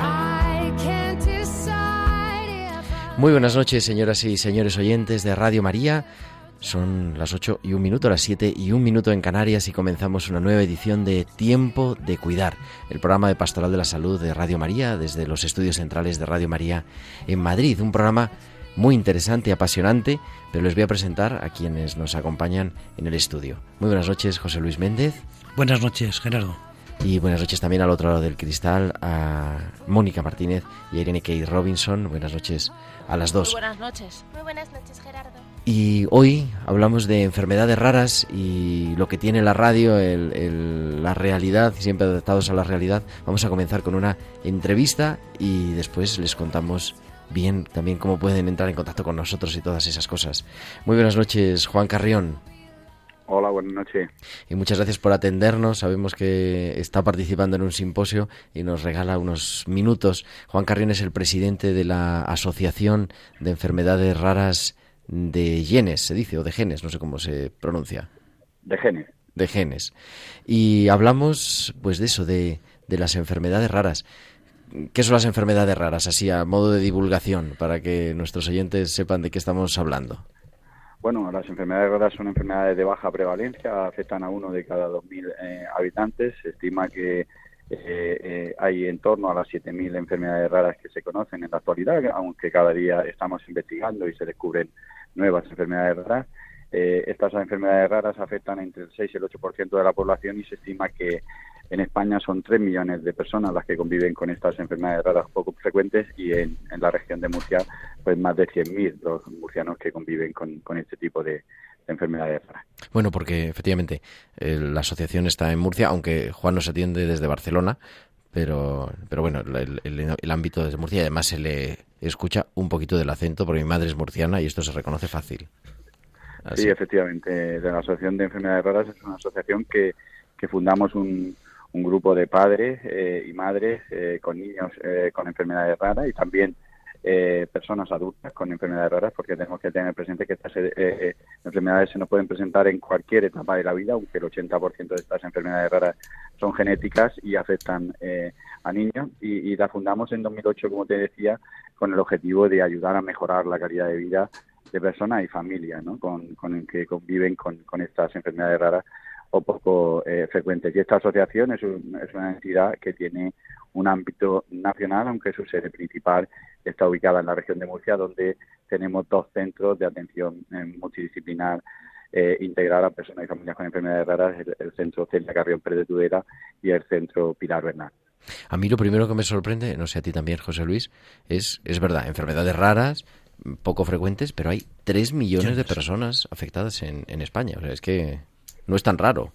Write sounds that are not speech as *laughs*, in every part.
I can't decide if I Muy buenas noches, señoras y señores oyentes de Radio María. Son las 8 y un minuto, las 7 y un minuto en Canarias y comenzamos una nueva edición de Tiempo de Cuidar, el programa de Pastoral de la Salud de Radio María desde los estudios centrales de Radio María en Madrid. Un programa muy interesante y apasionante, pero les voy a presentar a quienes nos acompañan en el estudio. Muy buenas noches, José Luis Méndez. Buenas noches, Gerardo. Y buenas noches también al otro lado del cristal a Mónica Martínez y a Irene Kay Robinson. Buenas noches a las dos. Buenas noches. Muy buenas noches, Gerardo. Y hoy hablamos de enfermedades raras y lo que tiene la radio, el- el- la realidad, siempre adaptados a la realidad. Vamos a comenzar con una entrevista y después les contamos bien también cómo pueden entrar en contacto con nosotros y todas esas cosas. Muy buenas noches, Juan Carrión. Hola, buenas noches. Y muchas gracias por atendernos. Sabemos que está participando en un simposio y nos regala unos minutos. Juan Carrión es el presidente de la Asociación de Enfermedades Raras de Genes, se dice, o de genes, no sé cómo se pronuncia, De genes. de genes. Y hablamos, pues, de eso, de, de las enfermedades raras. ¿Qué son las enfermedades raras? Así, a modo de divulgación, para que nuestros oyentes sepan de qué estamos hablando. Bueno, las enfermedades raras son enfermedades de baja prevalencia, afectan a uno de cada 2.000 eh, habitantes. Se estima que eh, eh, hay en torno a las 7.000 enfermedades raras que se conocen en la actualidad, aunque cada día estamos investigando y se descubren nuevas enfermedades raras. Eh, estas enfermedades raras afectan entre el 6 y el 8% de la población y se estima que en España son 3 millones de personas las que conviven con estas enfermedades raras poco frecuentes y en, en la región de Murcia pues más de 100.000 los murcianos que conviven con, este tipo de, de enfermedades raras. Bueno, porque efectivamente eh, la asociación está en Murcia, aunque Juan nos atiende desde Barcelona, pero, pero bueno, el, el- el ámbito desde Murcia además se le escucha un poquito del acento porque mi madre es murciana y esto se reconoce fácil. Sí, efectivamente. De la Asociación de Enfermedades Raras es una asociación que, que fundamos un, un grupo de padres eh, y madres eh, con niños eh, con enfermedades raras y también eh, personas adultas con enfermedades raras, porque tenemos que tener presente que estas eh, eh, enfermedades se nos pueden presentar en cualquier etapa de la vida, aunque el 80% de estas enfermedades raras son genéticas y afectan eh, a niños. Y, la fundamos en 2008, como te decía, con el objetivo de ayudar a mejorar la calidad de vida de personas y familias ¿no? con, con el que conviven con, con estas enfermedades raras o poco eh, frecuentes. Y esta asociación es, un- es una entidad que tiene un ámbito nacional, aunque su sede principal está ubicada en la región de Murcia, donde tenemos dos centros de atención eh, multidisciplinar eh, integral a personas y familias con enfermedades raras, el, el centro Celia Carrión Pérez de Tudela y el centro Pilar Bernal. A mí lo primero que me sorprende, no sé a ti también, José Luis, es, es verdad, enfermedades raras, poco frecuentes, pero hay 3 millones de personas afectadas en, en España. O sea, es que no es tan raro.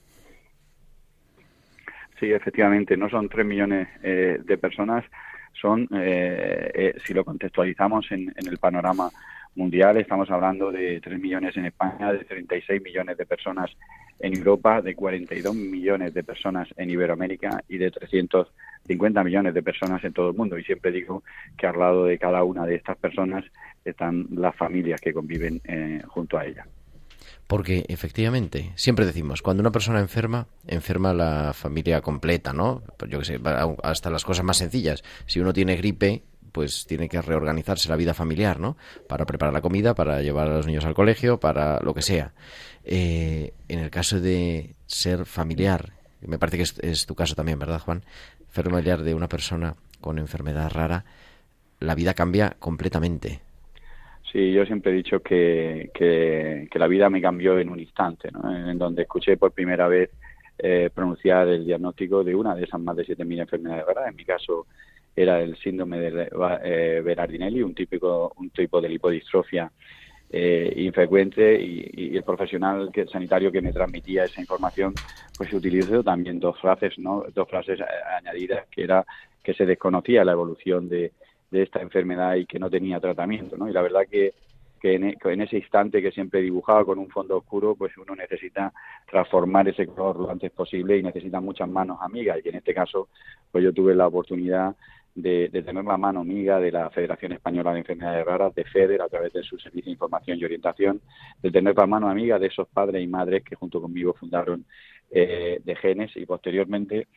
Sí, efectivamente, no son 3 millones eh, de personas, son, eh, eh, si lo contextualizamos en, en el panorama mundial, estamos hablando de 3 millones en España, de 36 millones de personas en Europa, de 42 millones de personas en Iberoamérica y de 350 millones de personas en todo el mundo. Y siempre digo que al lado de cada una de estas personas están las familias que conviven eh, junto a ellas. Porque efectivamente, siempre decimos, cuando una persona enferma, enferma la familia completa, ¿no? Yo que sé, hasta las cosas más sencillas. Si uno tiene gripe, pues tiene que reorganizarse la vida familiar, ¿no? Para preparar la comida, para llevar a los niños al colegio, para lo que sea. Eh, en el caso de ser familiar, me parece que es, es tu caso también, ¿verdad, Juan? Familiar de una persona con enfermedad rara, la vida cambia completamente. Sí, yo siempre he dicho que, que, la vida me cambió en un instante, ¿no? en donde escuché por primera vez eh, pronunciar el diagnóstico de una de esas más de 7.000 enfermedades raras. En mi caso era el síndrome de eh, Berardinelli, un, típico, un tipo de lipodistrofia eh, infrecuente y, el profesional que, sanitario que me transmitía esa información pues utilizó también dos frases no dos frases añadidas que era que se desconocía la evolución de, de esta enfermedad y que no tenía tratamiento no y la verdad que que en, ese instante que siempre dibujaba con un fondo oscuro, pues uno necesita transformar ese color lo antes posible y necesita muchas manos amigas. Y en este caso, pues yo tuve la oportunidad de, tener la mano amiga de la Federación Española de Enfermedades Raras, de FEDER, a través de su servicio de información y orientación, de tener la mano amiga de esos padres y madres que junto conmigo fundaron eh, de Genes y posteriormente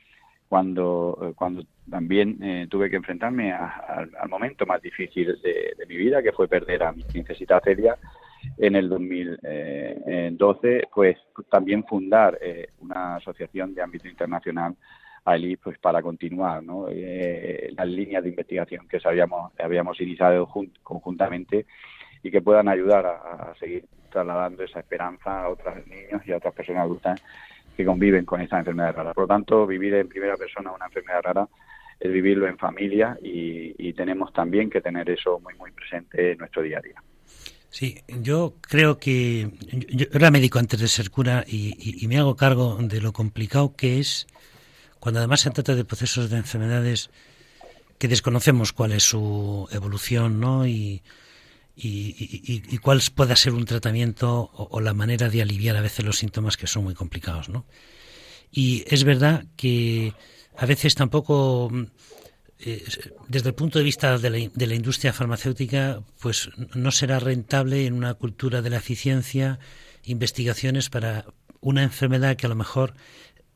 cuando, eh, cuando también eh, tuve que enfrentarme al momento más difícil de, mi vida, que fue perder a mi princesita Celia en el 2012, pues también fundar eh, una asociación de ámbito internacional allí pues para continuar las líneas de investigación que habíamos, habíamos iniciado conjuntamente y que puedan ayudar a, a seguir trasladando esa esperanza a otros niños y a otras personas adultas que conviven con esta enfermedad rara. Por lo tanto, vivir en primera persona una enfermedad rara es vivirlo en familia y, tenemos también que tener eso muy, muy presente en nuestro día a día. Sí, yo creo que yo era médico antes de ser cura y, me hago cargo de lo complicado que es cuando además se trata de procesos de enfermedades que desconocemos cuál es su evolución, ¿no? Y, y, cuál pueda ser un tratamiento o, la manera de aliviar a veces los síntomas que son muy complicados, ¿no? Y es verdad que a veces tampoco, eh, desde el punto de vista de la, de la, industria farmacéutica, pues no será rentable en una cultura de la eficiencia investigaciones para una enfermedad que a lo mejor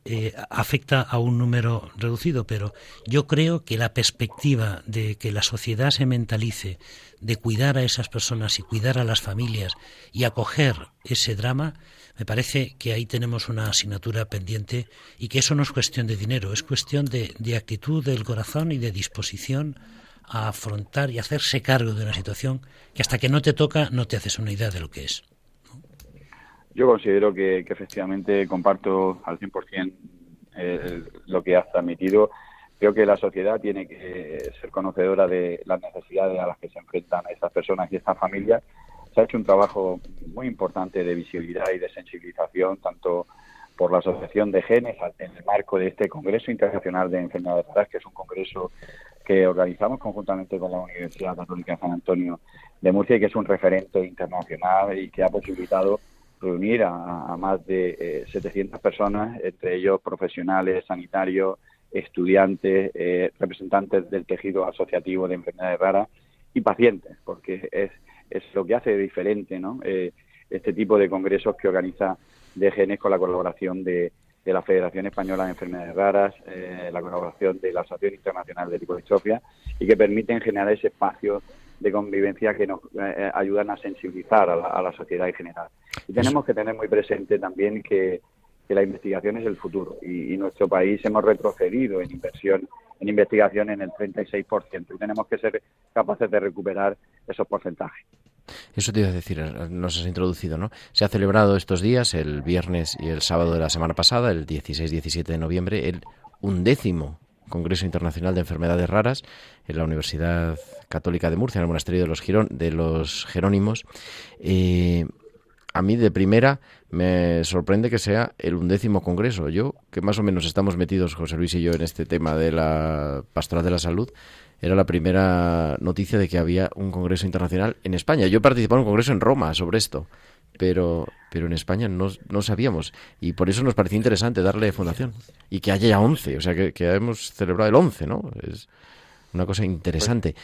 eh, afecta a un número reducido, pero yo creo que la perspectiva de que la sociedad se mentalice, de cuidar a esas personas y cuidar a las familias y acoger ese drama, me parece que ahí tenemos una asignatura pendiente y que eso no es cuestión de dinero, es cuestión de, de actitud del corazón y de disposición a afrontar y hacerse cargo de una situación que hasta que no te toca no te haces una idea de lo que es. Yo considero que, efectivamente comparto al 100% eh, lo que has transmitido. Creo que la sociedad tiene que ser conocedora de las necesidades a las que se enfrentan estas personas y estas familias. Se ha hecho un trabajo muy importante de visibilidad y de sensibilización, tanto por la Asociación de Genes en el marco de este Congreso Internacional de Enfermedades Raras, que es un congreso que organizamos conjuntamente con la Universidad Católica San Antonio de Murcia y que es un referente internacional y que ha posibilitado reunir a, más de 700 eh, personas, entre ellos profesionales, sanitarios, estudiantes, eh, representantes del tejido asociativo de enfermedades raras y pacientes, porque es, es lo que hace diferente ¿no? Eh, este tipo de congresos que organiza DGN con la colaboración de, la Federación Española de Enfermedades Raras, la colaboración de la Asociación Internacional de Lipodistrofia y que permiten generar ese espacio de convivencia que nos eh, ayudan a sensibilizar a la, sociedad en general. Y tenemos que tener muy presente también que, la investigación es el futuro y, y, nuestro país hemos retrocedido en inversión en investigación en el 36% y tenemos que ser capaces de recuperar esos porcentajes. Eso te iba a decir, nos has introducido, ¿no? Se ha celebrado estos días, el viernes y el sábado de la semana pasada, el 16-17 de noviembre, el undécimo Congreso Internacional de Enfermedades Raras en la Universidad Católica de Murcia, en el Monasterio de los, de los Jerónimos. Eh, a mí de primera me sorprende que sea el undécimo congreso. Yo, que más o menos estamos metidos, José Luis y yo, en este tema de la pastoral de la salud, era la primera noticia de que había un congreso internacional en España. Yo he participado en un congreso en Roma sobre esto pero, pero en España no, no sabíamos. Y por eso nos parecía interesante darle fundación. Y que haya ya 11, o sea, que, que hemos celebrado el 11, ¿no? Es una cosa interesante.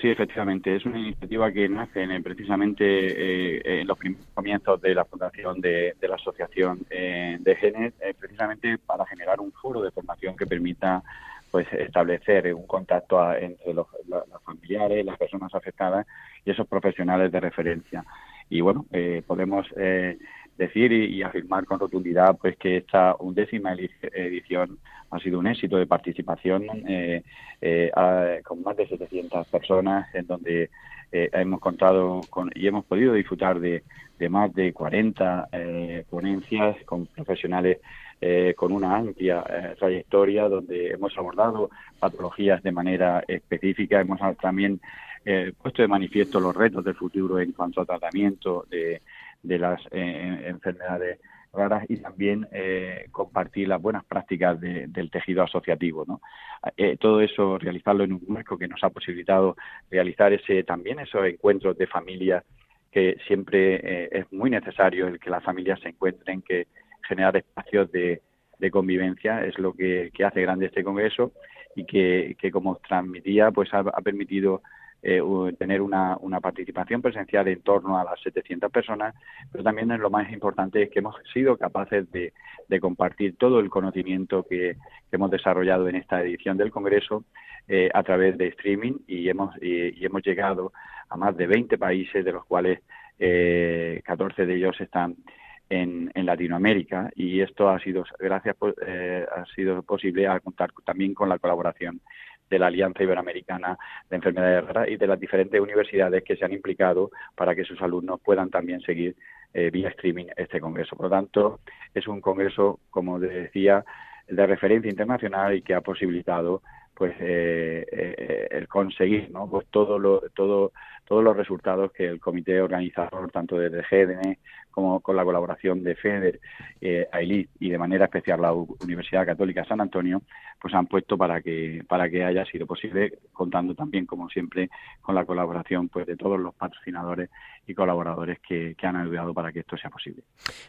Sí, efectivamente, es una iniciativa que nace precisamente eh, en los primeros comienzos de la fundación de, la Asociación eh, de Genes, eh, precisamente para generar un foro de formación que permita pues establecer un contacto entre los, los familiares, las personas afectadas y esos profesionales de referencia. Y bueno, eh, podemos eh, decir y, afirmar con rotundidad pues que esta undécima edición ha sido un éxito de participación eh, con más de 700 personas en donde hemos contado con, y hemos podido disfrutar de, de más de 40 ponencias con profesionales con una amplia trayectoria donde hemos abordado patologías de manera específica, hemos también eh, puesto de manifiesto los retos del futuro en cuanto a tratamiento de, de las eh, enfermedades raras y también eh, compartir las buenas prácticas del tejido asociativo. ¿no? Eh, todo eso, realizarlo en un marco que nos ha posibilitado realizar ese también esos encuentros de familias que siempre eh, es muy necesario el que las familias se encuentren, que generar espacios de, convivencia es lo que, hace grande este congreso y que, como transmitía, pues ha permitido eh, tener una, una, participación presencial en torno a las 700 personas, pero también lo más importante es que hemos sido capaces de, compartir todo el conocimiento que, hemos desarrollado en esta edición del Congreso eh, a través de streaming y hemos, y, hemos llegado a más de 20 países, de los cuales eh, 14 de ellos están en, en, Latinoamérica. Y esto ha sido gracias eh, ha sido posible a contar también con la colaboración de la Alianza Iberoamericana de Enfermedades Raras y de las diferentes universidades que se han implicado para que sus alumnos puedan también seguir eh, vía streaming este congreso. Por lo tanto, es un congreso, como decía, de referencia internacional y que ha posibilitado pues eh, eh, el conseguir ¿no? pues todos los resultados que el comité organizador, tanto desde GDN como con la colaboración de FEDER, eh, AILIT y de manera especial la Universidad Católica San Antonio, pues han puesto para que para que haya sido posible, contando también, como siempre, con la colaboración pues de todos los patrocinadores y colaboradores que, han ayudado para que esto sea posible.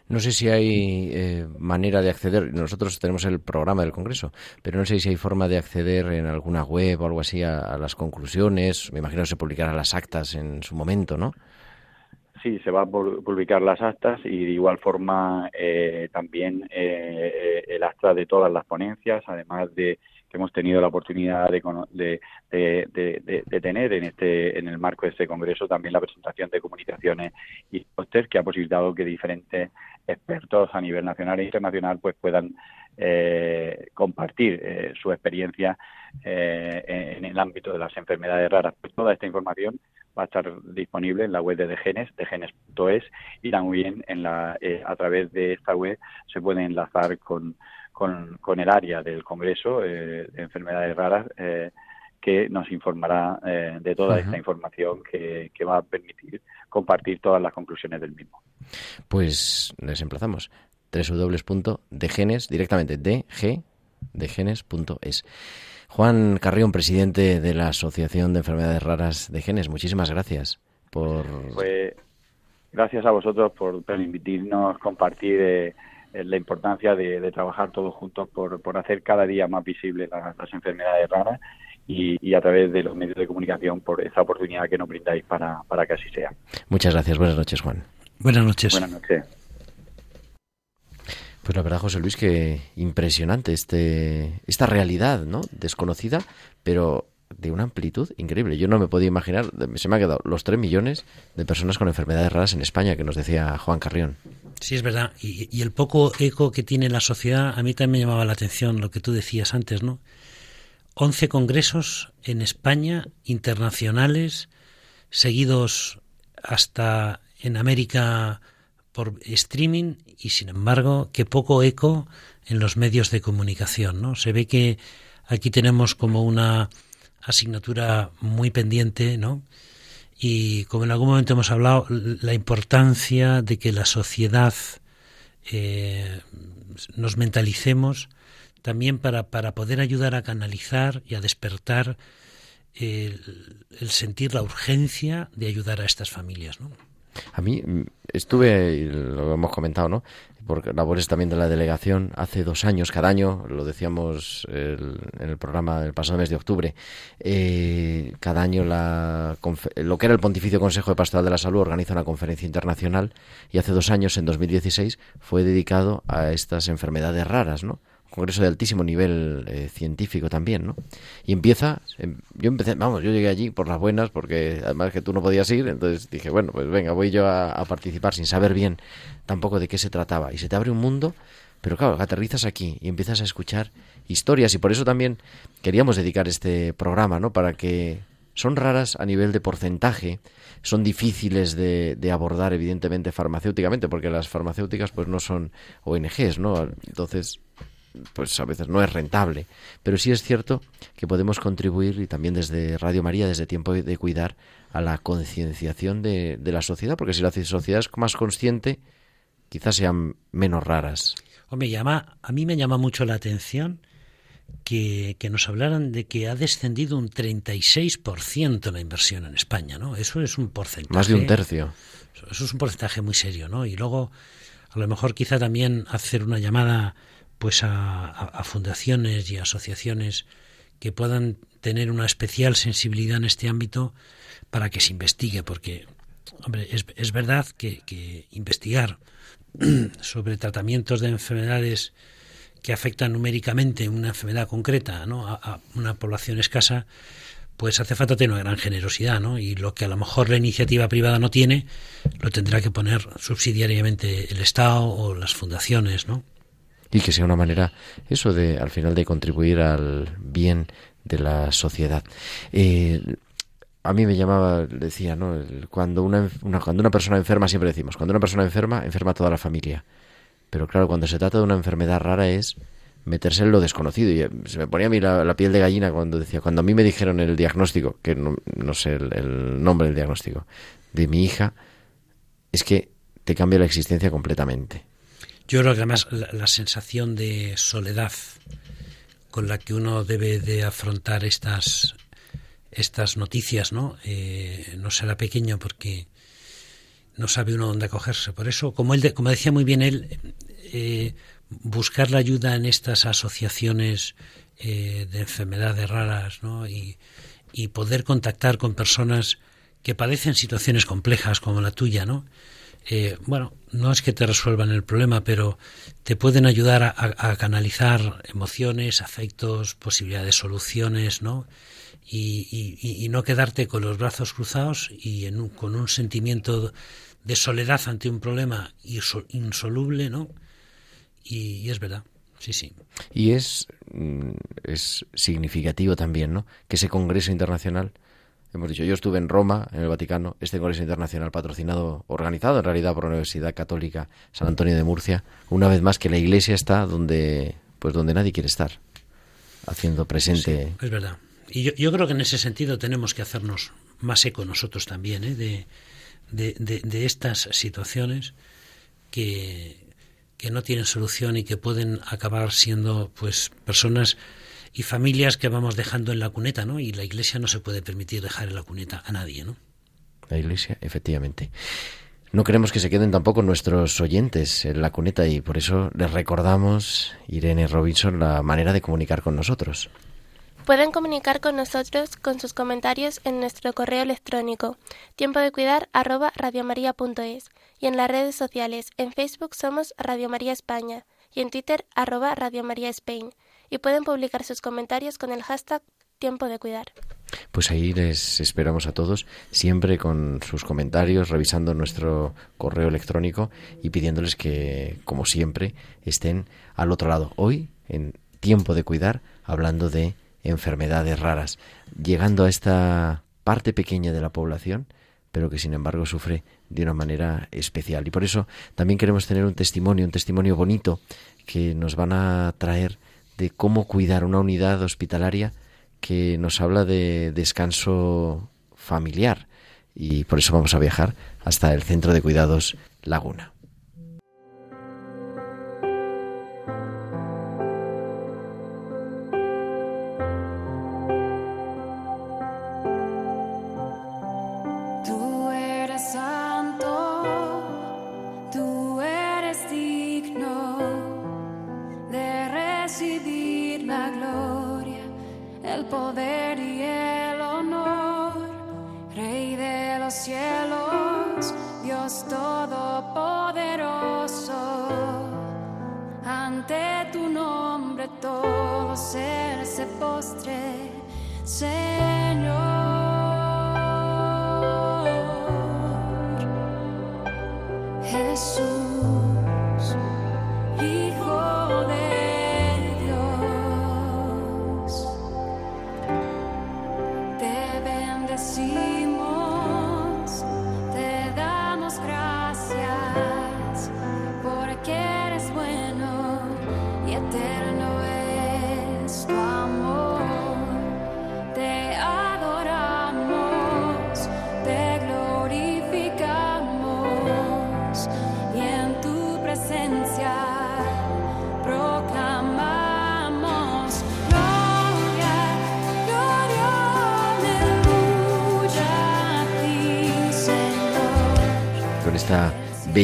No sé si hay eh, manera de acceder, nosotros tenemos el programa del Congreso, pero no sé si hay forma de acceder en alguna web o algo así a, las conclusiones, me imagino que se publicarán las actas en su momento, ¿no? Sí, se va a publicar las actas y de igual forma eh, también eh, el acta de todas las ponencias, además de que hemos tenido la oportunidad de, de, tener en este en el marco de este congreso también la presentación de comunicaciones y póster que ha posibilitado que diferentes expertos a nivel nacional e internacional pues puedan eh, compartir su experiencia en el ámbito de las enfermedades raras. Pues toda esta información va a estar disponible en la web de Degenes, degenes.es, y también en la, eh, a través de esta web se puede enlazar con, con, el área del Congreso eh, de Enfermedades Raras, eh, que nos informará de toda esta información que, que va a permitir compartir todas las conclusiones del mismo. Pues les emplazamos www.degenes, directamente dg, degenes.es. Juan Carrión, presidente de la Asociación de Enfermedades Raras de Genes, muchísimas gracias por... Pues gracias a vosotros por permitirnos compartir eh, la importancia de, trabajar todos juntos por, hacer cada día más visibles las, enfermedades raras y, a través de los medios de comunicación por esa oportunidad que nos brindáis para, para que así sea. Muchas gracias. Buenas noches, Juan. Buenas noches. Buenas noches. Pues la verdad, José Luis, que impresionante este, esta realidad, ¿no? Desconocida, pero de una amplitud increíble. Yo no me podía imaginar, se me han quedado los 3 millones de personas con enfermedades raras en España, que nos decía Juan Carrión. Sí, es verdad. Y, el poco eco que tiene la sociedad, a mí también me llamaba la atención lo que tú decías antes, ¿no? 11 congresos en España, internacionales, seguidos hasta en América por streaming y sin embargo que poco eco en los medios de comunicación, ¿no? Se ve que aquí tenemos como una asignatura muy pendiente, ¿no? Y como en algún momento hemos hablado, la importancia de que la sociedad eh, nos mentalicemos también para, para poder ayudar a canalizar y a despertar el, el sentir la urgencia de ayudar a estas familias, ¿no? A mí mm, estuve, lo hemos comentado, ¿no? Por labores también de la delegación, hace dos años, cada año, lo decíamos en el programa del pasado mes de octubre, eh, cada año la, lo que era el Pontificio Consejo de Pastoral de la Salud organiza una conferencia internacional y hace dos años, en 2016, fue dedicado a estas enfermedades raras, ¿no? Congreso de altísimo nivel eh, científico también, ¿no? Y empieza, em, yo empecé, vamos, yo llegué allí por las buenas, porque además que tú no podías ir, entonces dije, bueno, pues venga, voy yo a, participar sin saber bien tampoco de qué se trataba. Y se te abre un mundo, pero claro, aterrizas aquí y empiezas a escuchar historias y por eso también queríamos dedicar este programa, ¿no? Para que son raras a nivel de porcentaje, son difíciles de, de, abordar evidentemente farmacéuticamente, porque las farmacéuticas pues no son ONGs, ¿no? Entonces pues a veces no es rentable, pero sí es cierto que podemos contribuir y también desde Radio María, desde Tiempo de Cuidar, a la concienciación de, de la sociedad, porque si la sociedad es más consciente, quizás sean menos raras. O me llama, a mí me llama mucho la atención que, que, nos hablaran de que ha descendido un 36% la inversión en España, ¿no? Eso es un porcentaje. Más de un tercio. Eso es un porcentaje muy serio, ¿no? Y luego, a lo mejor quizá también hacer una llamada pues a, fundaciones y asociaciones que puedan tener una especial sensibilidad en este ámbito para que se investigue, porque hombre, es, es verdad que, que investigar *clears throat* sobre tratamientos de enfermedades que afectan numéricamente una enfermedad concreta ¿no? a, a, una población escasa, pues hace falta tener una gran generosidad, ¿no? Y lo que a lo mejor la iniciativa privada no tiene, lo tendrá que poner subsidiariamente el Estado o las fundaciones, ¿no? Y que sea una manera, eso de, al final, de contribuir al bien de la sociedad. Eh, a mí me llamaba, decía, ¿no? Cuando una, una, cuando una persona enferma, siempre decimos, cuando una persona enferma, enferma toda la familia. Pero claro, cuando se trata de una enfermedad rara es meterse en lo desconocido. Y eh, se me ponía a mí la, piel de gallina cuando decía, cuando a mí me dijeron el diagnóstico, que no, sé el, nombre del diagnóstico, de mi hija, es que te cambia la existencia completamente. Yo creo que además la, sensación de soledad con la que uno debe de afrontar estas estas noticias, ¿no? Eh, no será pequeño porque no sabe uno dónde acogerse. Por eso, como él, como decía muy bien él, eh, buscar la ayuda en estas asociaciones eh, de enfermedades raras ¿no? y, y, poder contactar con personas que padecen situaciones complejas como la tuya, ¿no? Eh, bueno, no es que te resuelvan el problema, pero te pueden ayudar a, canalizar emociones, afectos, posibilidades de soluciones, ¿no? Y, no quedarte con los brazos cruzados y en un, con un sentimiento de soledad ante un problema insoluble, ¿no? Y, es verdad, sí, sí. Y mm, es significativo también, ¿no? Que ese Congreso Internacional, hemos dicho, yo estuve en Roma, en el Vaticano, este Congreso Internacional patrocinado, organizado en realidad por la Universidad Católica San Antonio de Murcia, una vez más que la Iglesia está donde, pues donde nadie quiere estar, haciendo presente. Es verdad. Y yo, yo, creo que en ese sentido tenemos que hacernos más eco nosotros también, ¿eh? de, de, de, de estas situaciones que, que no tienen solución y que pueden acabar siendo pues personas y familias que vamos dejando en la cuneta, ¿no? Y la Iglesia no se puede permitir dejar en la cuneta a nadie, ¿no? La Iglesia, efectivamente. No queremos que se queden tampoco nuestros oyentes en la cuneta y por eso les recordamos, Irene Robinson, la manera de comunicar con nosotros. Pueden comunicar con nosotros con sus comentarios en nuestro correo electrónico tiempo de cuidar arroba radiomaria.es y en las redes sociales. En Facebook somos Radio María España y en Twitter arroba Radio María Spain. Y pueden publicar sus comentarios con el hashtag Tiempo de Cuidar. Pues ahí les esperamos a todos, siempre con sus comentarios, revisando nuestro correo electrónico y pidiéndoles que, como siempre, estén al otro lado. Hoy, en Tiempo de Cuidar, hablando de enfermedades raras, llegando a esta parte pequeña de la población, pero que sin embargo sufre de una manera especial. Y por eso también queremos tener un testimonio, un testimonio bonito que nos van a traer de cómo cuidar una unidad hospitalaria que nos habla de descanso familiar. Y por eso vamos a viajar hasta el Centro de Cuidados Laguna.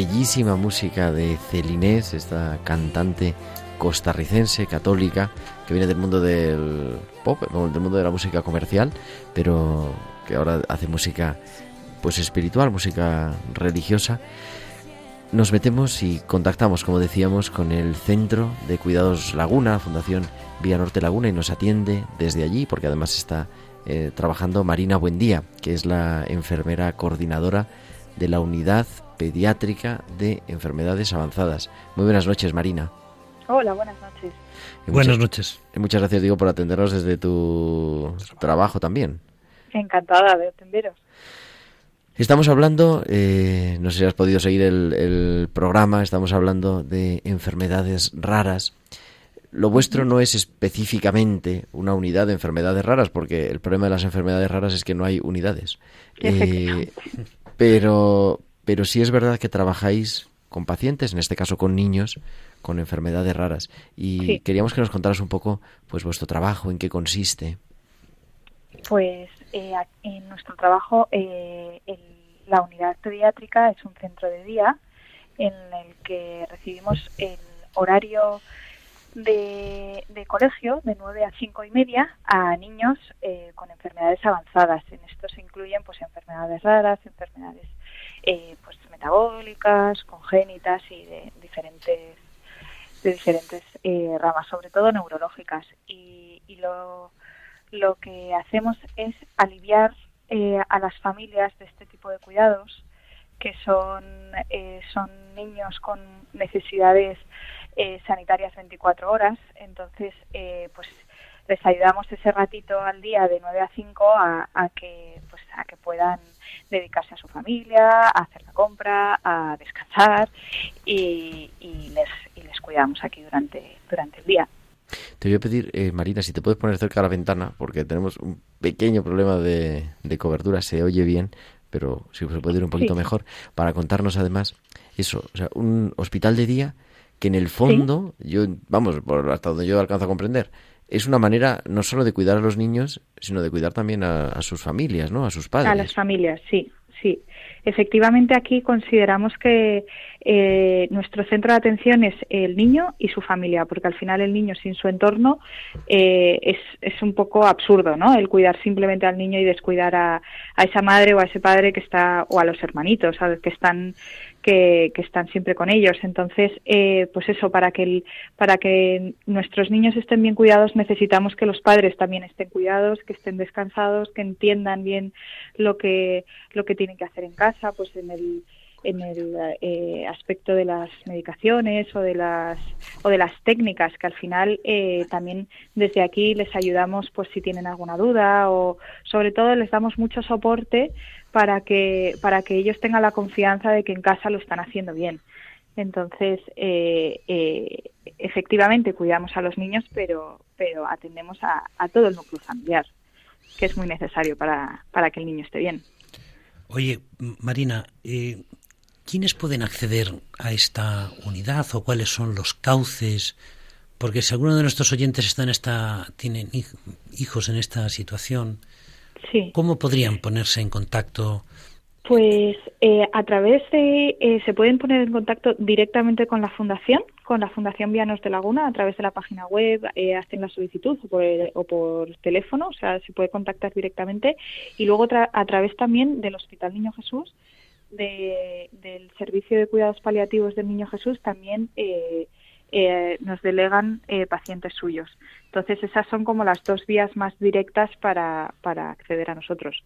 Bellísima música de Celinés, esta cantante costarricense católica que viene del mundo del pop, del mundo de la música comercial, pero que ahora hace música pues espiritual, música religiosa. Nos metemos y contactamos, como decíamos, con el Centro de Cuidados Laguna, Fundación Vía Norte Laguna, y nos atiende desde allí, porque además está eh, trabajando Marina Buendía, que es la enfermera coordinadora de la Unidad Pediátrica de Enfermedades Avanzadas. Muy buenas noches, Marina. Hola, buenas noches. buenas noches. muchas gracias, digo, por atendernos desde tu trabajo también. Encantada de atenderos. Estamos hablando, eh, no sé si has podido seguir el, programa, estamos hablando de enfermedades raras. Lo vuestro no es específicamente una unidad de enfermedades raras, porque el problema de las enfermedades raras es que no hay unidades. Eh, pero, pero sí es verdad que trabajáis con pacientes, en este caso con niños, con enfermedades raras. Y queríamos que nos contaras un poco pues vuestro trabajo, en qué consiste. Pues eh, en nuestro trabajo eh, la unidad pediátrica es un centro de día en el que recibimos el horario de, colegio de 9 a 5 y media a niños eh, con enfermedades avanzadas. En esto se incluyen pues enfermedades raras, enfermedades eh, pues metabólicas, congénitas y de diferentes de diferentes eh, ramas, sobre todo neurológicas. Y, y lo, lo que hacemos es aliviar eh, a las familias de este tipo de cuidados, que son, eh, son niños con necesidades eh, sanitarias 24 horas. Entonces, pues les ayudamos ese ratito al día de 9 a 5 a, a, que, pues, a que puedan dedicarse a su familia, a hacer la compra, a descansar y, y les, y les cuidamos aquí durante, durante el día. Te voy a pedir, eh, Marina, si te puedes poner cerca de la ventana, porque tenemos un pequeño problema de, cobertura, se oye bien, pero si se puede ir un poquito mejor, para contarnos además eso, o sea, un hospital de día que en el fondo, yo, vamos, por hasta donde yo alcanzo a comprender, es una manera no solo de cuidar a los niños, sino de cuidar también a, a sus familias, ¿no? A sus padres. A las familias, sí, sí. Efectivamente, aquí consideramos que eh, nuestro centro de atención es el niño y su familia, porque al final el niño sin su entorno eh, es, es, un poco absurdo, ¿no? El cuidar simplemente al niño y descuidar a, a esa madre o a ese padre que está, o a los hermanitos, ¿sabes? Que están que, están siempre con ellos. Entonces, eh, pues eso, para que, el, para que nuestros niños estén bien cuidados, necesitamos que los padres también estén cuidados, que estén descansados, que entiendan bien lo que, lo que tienen que hacer en casa, pues en el, en el eh, aspecto de las medicaciones o de las o de las técnicas que al final eh, también desde aquí les ayudamos pues si tienen alguna duda o sobre todo les damos mucho soporte para que, para que ellos tengan la confianza de que en casa lo están haciendo bien. Entonces, eh, eh, efectivamente cuidamos a los niños, pero, pero atendemos a, todo el núcleo familiar, que es muy necesario para, para que el niño esté bien. Oye, Marina, eh, ¿quiénes pueden acceder a esta unidad o cuáles son los cauces? Porque si alguno de nuestros oyentes está en esta, tienen hijos en esta situación, ¿Cómo podrían ponerse en contacto? Pues eh, a través de, eh, se pueden poner en contacto directamente con la Fundación, con la Fundación Vianos de Laguna, a través de la página web, eh, hacen la solicitud o por, teléfono, o sea, se puede contactar directamente. Y luego a través también del Hospital Niño Jesús, del Servicio de Cuidados Paliativos del Niño Jesús, también eh, nos delegan eh, pacientes suyos. Entonces, esas son como las dos vías más directas para, para acceder a nosotros.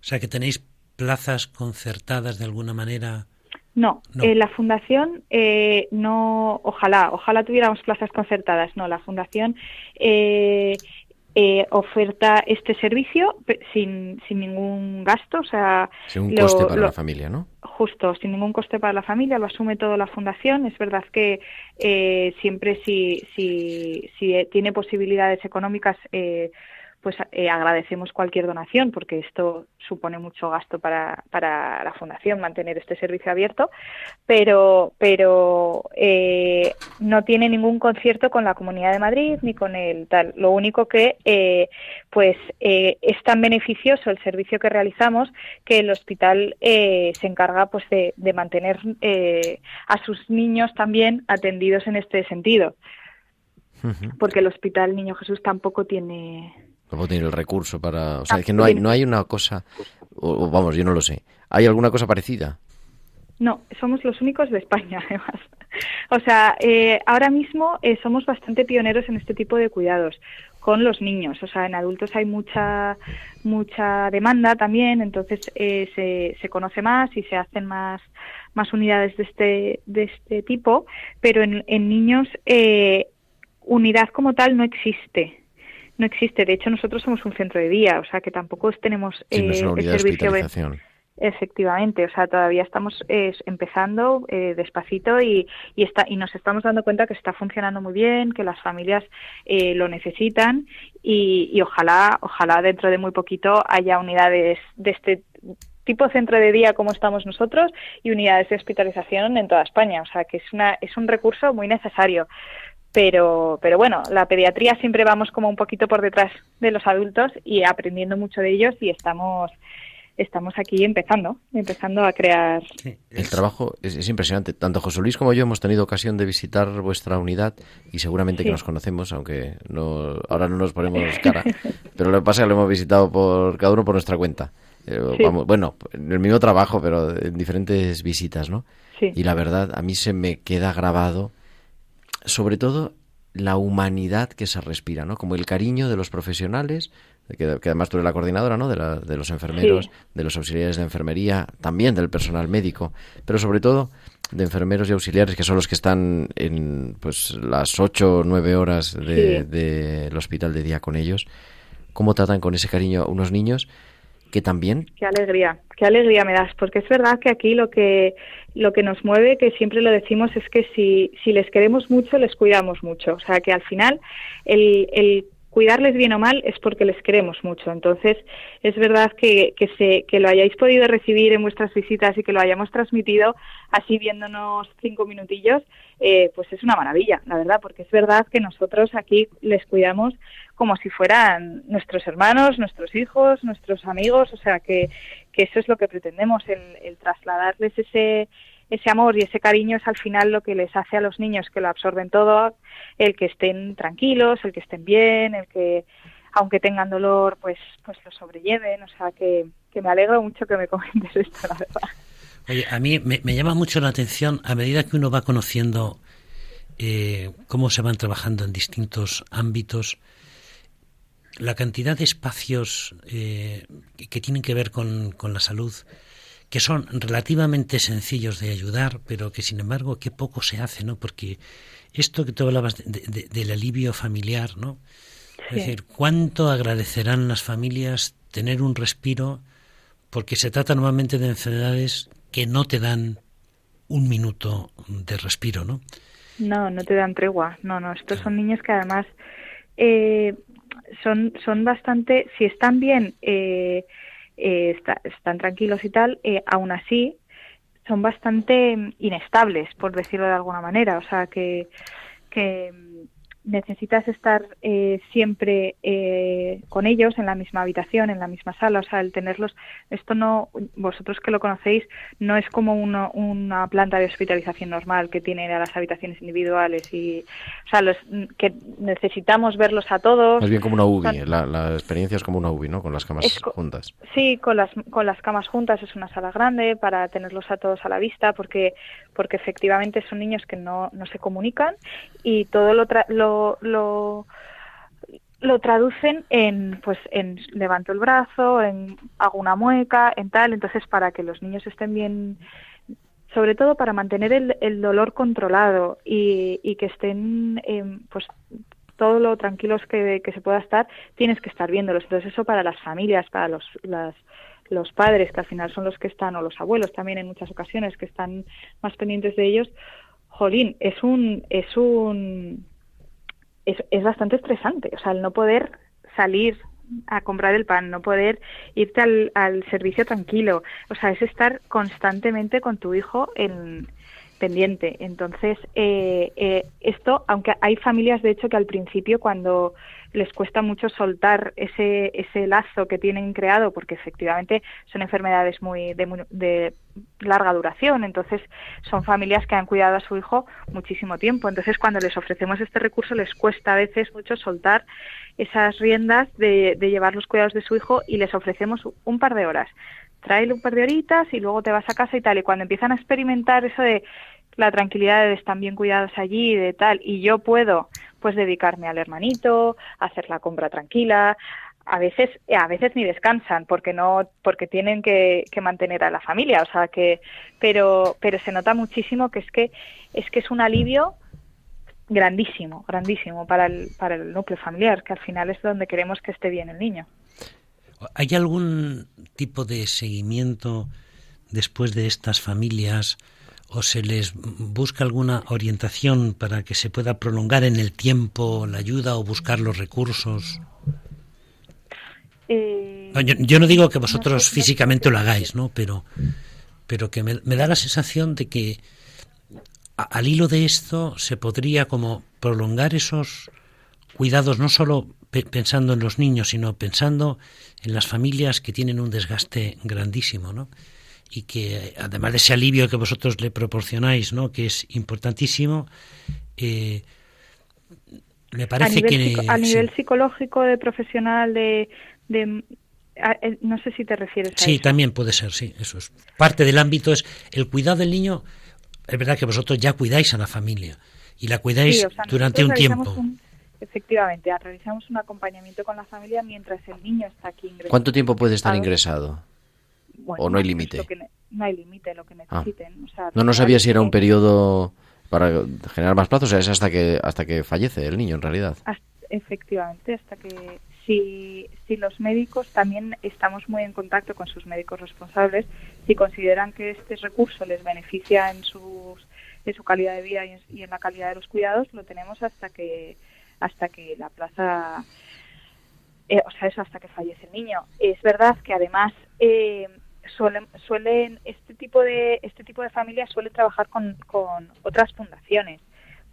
O sea, que tenéis plazas concertadas de alguna manera. No, eh, la fundación no, ojalá, ojalá tuviéramos plazas concertadas. No, la fundación eh, oferta este servicio sin, sin ningún gasto, o sea... Sin un coste para la familia, ¿no? Justo, sin ningún coste para la familia, lo asume toda la fundación. Es verdad que eh, siempre si, si, si tiene posibilidades económicas, eh, pues eh, agradecemos cualquier donación porque esto supone mucho gasto para, para la fundación mantener este servicio abierto, pero, pero eh, no tiene ningún concierto con la Comunidad de Madrid ni con el tal. Lo único que eh, pues es tan beneficioso el servicio que realizamos que el hospital se encarga pues de, de mantener a sus niños también atendidos en este sentido porque el Hospital Niño Jesús tampoco tiene Tampoco tiene el recurso para... O sea, es que no hay, no hay una cosa... O, vamos, yo no lo sé. ¿Hay alguna cosa parecida? No, somos los únicos de España, *laughs* además. O sea, eh, ahora mismo eh, somos bastante pioneros en este tipo de cuidados con los niños. O sea, en adultos hay mucha mucha demanda también, entonces eh, se, se conoce más y se hacen más más unidades de este de este tipo, pero en, en niños unidad como tal no existe no existe. De hecho, nosotros somos un centro de día, o sea que tampoco tenemos eh, el servicio de Efectivamente, o sea, todavía estamos empezando eh, despacito y, y, está, y nos estamos dando cuenta que está funcionando muy bien, que las familias eh, lo necesitan y, y, ojalá, ojalá dentro de muy poquito haya unidades de este tipo centro de día como estamos nosotros y unidades de hospitalización en toda España. O sea, que es, una, es un recurso muy necesario pero, pero bueno, la pediatría siempre vamos como un poquito por detrás de los adultos y aprendiendo mucho de ellos y estamos estamos aquí empezando, empezando a crear. el trabajo es, impresionante. Tanto José Luis como yo hemos tenido ocasión de visitar vuestra unidad y seguramente que nos conocemos, aunque no, ahora no nos ponemos *laughs* cara. pero lo que pasa es que lo hemos visitado por cada uno por nuestra cuenta. Eh, vamos, bueno, en el mismo trabajo, pero en diferentes visitas, ¿no? Y la verdad, a mí se me queda grabado sobre todo la humanidad que se respira, ¿no? Como el cariño de los profesionales, que, además tú eres la coordinadora, ¿no? De, de los enfermeros, de los auxiliares de enfermería, también del personal médico, pero sobre todo de enfermeros y auxiliares que son los que están en pues las ocho o nueve horas del de, hospital de día con ellos. ¿Cómo tratan con ese cariño a unos niños que también... Qué alegría, qué alegría me das, porque es verdad que aquí lo que, lo que nos mueve, que siempre lo decimos, es que si, si les queremos mucho, les cuidamos mucho. O sea, que al final el, el cuidarles bien o mal es porque les queremos mucho. Entonces, es verdad que, que, se, que lo hayáis podido recibir en vuestras visitas y que lo hayamos transmitido así viéndonos cinco minutillos, eh, pues es una maravilla, la verdad, porque es verdad que nosotros aquí les cuidamos como si fueran nuestros hermanos, nuestros hijos, nuestros amigos, o sea que, que eso es lo que pretendemos, el, el trasladarles ese ese amor y ese cariño es al final lo que les hace a los niños que lo absorben todo, el que estén tranquilos, el que estén bien, el que aunque tengan dolor, pues pues lo sobrelleven, o sea que, que me alegro mucho que me comentes *laughs* esto, la verdad. Oye, a mí me, llama mucho la atención a medida que uno va conociendo eh, cómo se van trabajando en distintos ámbitos, la cantidad de espacios eh, que tienen que ver con, con la salud que son relativamente sencillos de ayudar, pero que sin embargo qué poco se hace, ¿no? Porque esto que tú hablabas del alivio familiar, ¿no? Es decir, ¿cuánto agradecerán las familias tener un respiro? Porque se trata normalmente de enfermedades que no te dan un minuto de respiro, ¿no? No, no te dan tregua. No, no, estos son niños que además eh, son, son bastante, si están bien eh, eh, están tranquilos y tal, eh, aún así son bastante inestables, por decirlo de alguna manera. O sea, que, que necesitas estar eh, siempre eh, con ellos en la misma habitación, en la misma sala, o sea, el tenerlos, esto no, vosotros que lo conocéis, no es como una planta de hospitalización normal que tiene a las habitaciones individuales y, o sea, los, que necesitamos verlos a todos. Es bien como una UBI, la, experiencia es como una UBI, ¿no? Con las camas juntas. Sí, con las, con las camas juntas es una sala grande para tenerlos a todos a la vista porque, porque efectivamente son niños que no, no se comunican y todo lo, lo lo, lo, traducen en, pues, en levanto el brazo, en hago una mueca, en tal. Entonces, para que los niños estén bien, sobre todo para mantener el, el dolor controlado y, y que estén, eh, pues, todo lo tranquilos que, que, se pueda estar, tienes que estar viéndolos. Entonces, eso para las familias, para los, las, los padres, que al final son los que están, o los abuelos también en muchas ocasiones, que están más pendientes de ellos, jolín, es un, es un, es, es bastante estresante. O sea, el no poder salir a comprar el pan, no poder irte al, al servicio tranquilo. O sea, es estar constantemente con tu hijo en, pendiente. Entonces, eh, eh, esto, aunque hay familias, de hecho, que al principio cuando les cuesta mucho soltar ese, ese lazo que tienen creado, porque efectivamente son enfermedades muy de, de, larga duración, entonces son familias que han cuidado a su hijo muchísimo tiempo. Entonces, cuando les ofrecemos este recurso, les cuesta a veces mucho soltar esas riendas de, de llevar los cuidados de su hijo y les ofrecemos un par de horas tráele un par de horitas y luego te vas a casa y tal. Y cuando empiezan a experimentar eso de la tranquilidad de estar bien cuidados allí de tal, y yo puedo pues dedicarme al hermanito, hacer la compra tranquila, a veces a veces ni descansan porque no porque tienen que, que, mantener a la familia o sea que pero pero se nota muchísimo que es que es que es un alivio grandísimo grandísimo para el para el núcleo familiar que al final es donde queremos que esté bien el niño. ¿Hay algún tipo de seguimiento después de estas familias o se les busca alguna orientación para que se pueda prolongar en el tiempo la ayuda o buscar los recursos? Eh, yo, yo, no digo que vosotros físicamente lo hagáis, ¿no? Pero, pero que me, me da la sensación de que a, al hilo de esto se podría como prolongar esos cuidados no solo pensando en los niños, sino pensando en las familias que tienen un desgaste grandísimo, ¿no? Y que además de ese alivio que vosotros le proporcionáis, ¿no? Que es importantísimo, eh, me parece a que a nivel sí. psicológico, de profesional, de, de eh, no sé si te refieres a Sí, eso. también puede ser, sí, eso es. Parte del ámbito es el cuidado del niño. Es verdad que vosotros ya cuidáis a la familia y la cuidáis sí, o sea, durante un tiempo. Un, efectivamente, realizamos un acompañamiento con la familia mientras el niño está aquí ingresado. ¿Cuánto tiempo puede estar ingresado? Bueno, ¿O no hay límite? No hay límite, lo que necesiten. Ah. O sea, no, no sabía si era un periodo para generar más plazos, o sea, es hasta que hasta que fallece el niño en realidad. Hasta, efectivamente, hasta que si, si los médicos también estamos muy en contacto con sus médicos responsables, si consideran que este recurso les beneficia en sus en su calidad de vida y en, y en la calidad de los cuidados, lo tenemos hasta que hasta que la plaza, eh, o sea, eso hasta que fallece el niño. Es verdad que además eh, suelen, suelen este tipo de este tipo de familias suelen trabajar con, con otras fundaciones.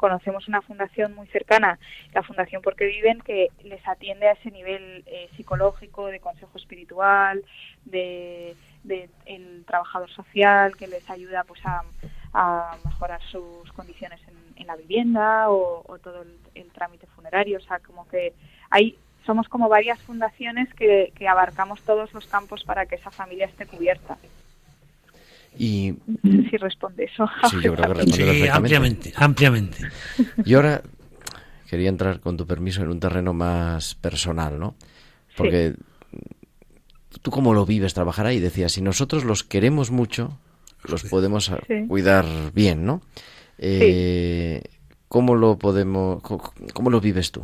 Conocemos una fundación muy cercana, la Fundación Porque Viven, que les atiende a ese nivel eh, psicológico, de consejo espiritual, de, el trabajador social, que les ayuda pues a, mejorar sus condiciones en, la vivienda o, todo el, trámite funerario. O sea, como que hay, somos como varias fundaciones que, que abarcamos todos los campos para que esa familia esté cubierta. Y no sé si responde eso. Sí, yo creo que responde sí, ampliamente, ampliamente. *laughs* Y ahora quería entrar, con tu permiso, en un terreno más personal, ¿no? Porque sí. tú cómo lo vives trabajar ahí, decías, si nosotros los queremos mucho, los podemos sí. cuidar bien, ¿no? Eh, sí. ¿Cómo lo podemos, cómo lo vives tú?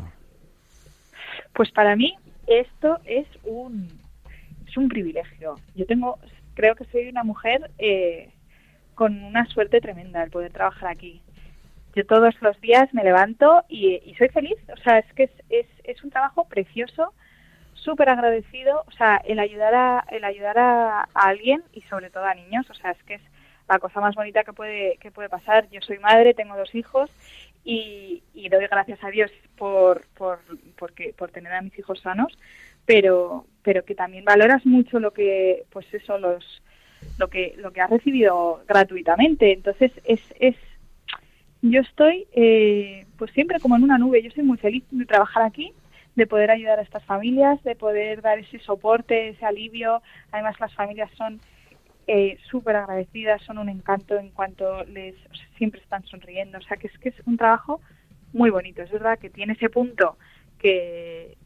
Pues para mí esto es un es un privilegio. Yo tengo, creo que soy una mujer eh, con una suerte tremenda el poder trabajar aquí. Yo todos los días me levanto y, soy feliz. O sea, es que es, es, es un trabajo precioso, súper agradecido. O sea, el ayudar a el ayudar a alguien y sobre todo a niños. O sea, es que es la cosa más bonita que puede que puede pasar. Yo soy madre, tengo dos hijos y, y doy gracias a Dios por, por, porque, por tener a mis hijos sanos, pero, pero que también valoras mucho lo que, pues eso, los, lo que, lo que has recibido gratuitamente. Entonces, es, es yo estoy, eh, pues siempre como en una nube. Yo soy muy feliz de trabajar aquí, de poder ayudar a estas familias, de poder dar ese soporte, ese alivio. Además, las familias son eh, súper agradecidas, son un encanto en cuanto les siempre están sonriendo, o sea que es que es un trabajo muy bonito, es verdad que tiene ese punto que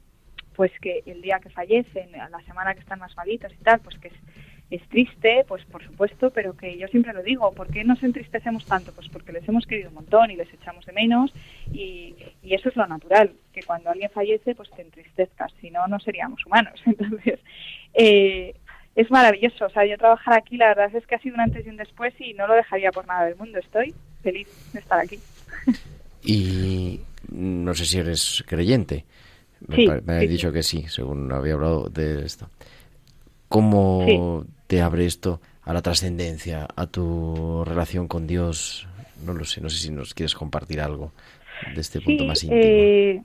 pues que el día que fallecen, a la semana que están más malitos y tal, pues que es, es triste, pues por supuesto, pero que yo siempre lo digo, ¿por qué nos entristecemos tanto? Pues porque les hemos querido un montón y les echamos de menos y, y eso es lo natural, que cuando alguien fallece pues te entristezcas, si no, no seríamos humanos. *laughs* Entonces, eh, es maravilloso. O sea, yo trabajar aquí, la verdad es que ha sido un antes y un después y no lo dejaría por nada del mundo. Estoy feliz de estar aquí. Y no sé si eres creyente, Me, Sí, me sí, dicho que sí, según había hablado de esto. ¿Cómo te abre esto a la trascendencia, a tu relación con Dios? No lo sé, no sé si nos quieres compartir algo de este punto más íntimo. eh,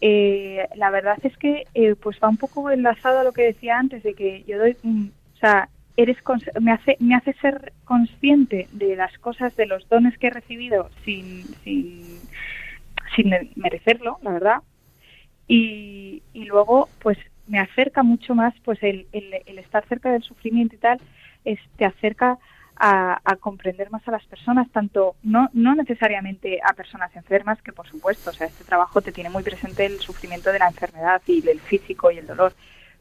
eh, la verdad es que eh, pues va un poco enlazado a lo que decía antes de que yo doy, mm, o sea, eres me hace me hace ser consciente de las cosas, de los dones que he recibido sin sin sin me- merecerlo, la verdad. Y, y luego pues me acerca mucho más pues el, el, el estar cerca del sufrimiento y tal es, te acerca a, a comprender más a las personas, tanto no, no necesariamente a personas enfermas, que por supuesto, o sea, este trabajo te tiene muy presente el sufrimiento de la enfermedad y el físico y el dolor,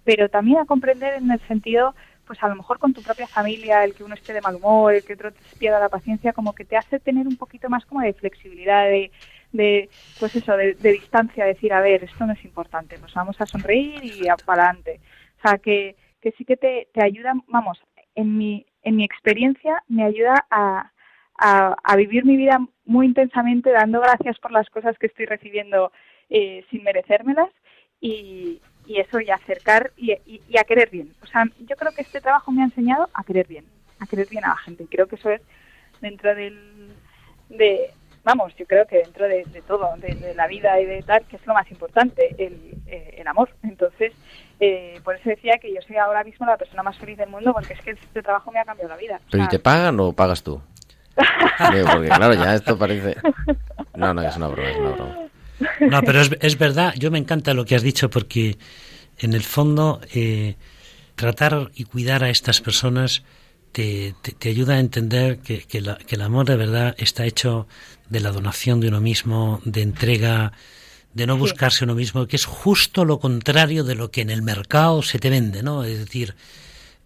pero también a comprender en el sentido, pues a lo mejor con tu propia familia, el que uno esté de mal humor, el que otro te pierda la paciencia, como que te hace tener un poquito más como de flexibilidad, de, de pues eso, de, de distancia, decir, a ver, esto no es importante, pues vamos a sonreír y a para adelante. O sea, que, que sí que te, te ayuda, vamos, en mi, en mi experiencia me ayuda a, a, vivir mi vida muy intensamente, dando gracias por las cosas que estoy recibiendo eh, sin merecérmelas y, y eso y acercar y, a querer bien. O sea, yo creo que este trabajo me ha enseñado a querer bien, a querer bien a la gente. Y creo que eso es dentro del, de, vamos, yo creo que dentro de, de todo, de, de, la vida y de tal, que es lo más importante, el, eh, el amor. Entonces, eh, por eso decía que yo soy ahora mismo la persona más feliz del mundo, porque es que este trabajo me ha cambiado la vida. ¿Pero o y te pagan o pagas tú? *laughs* Digo, porque claro, ya esto parece... No, no, es una broma, es una broma. No, pero es, es verdad, yo me encanta lo que has dicho porque en el fondo eh, tratar y cuidar a estas personas te, te, te ayuda a entender que, que, la- que el amor de verdad está hecho de la donación de uno mismo, de entrega, de no buscarse uno mismo, que es justo lo contrario de lo que en el mercado se te vende, ¿no? Es decir,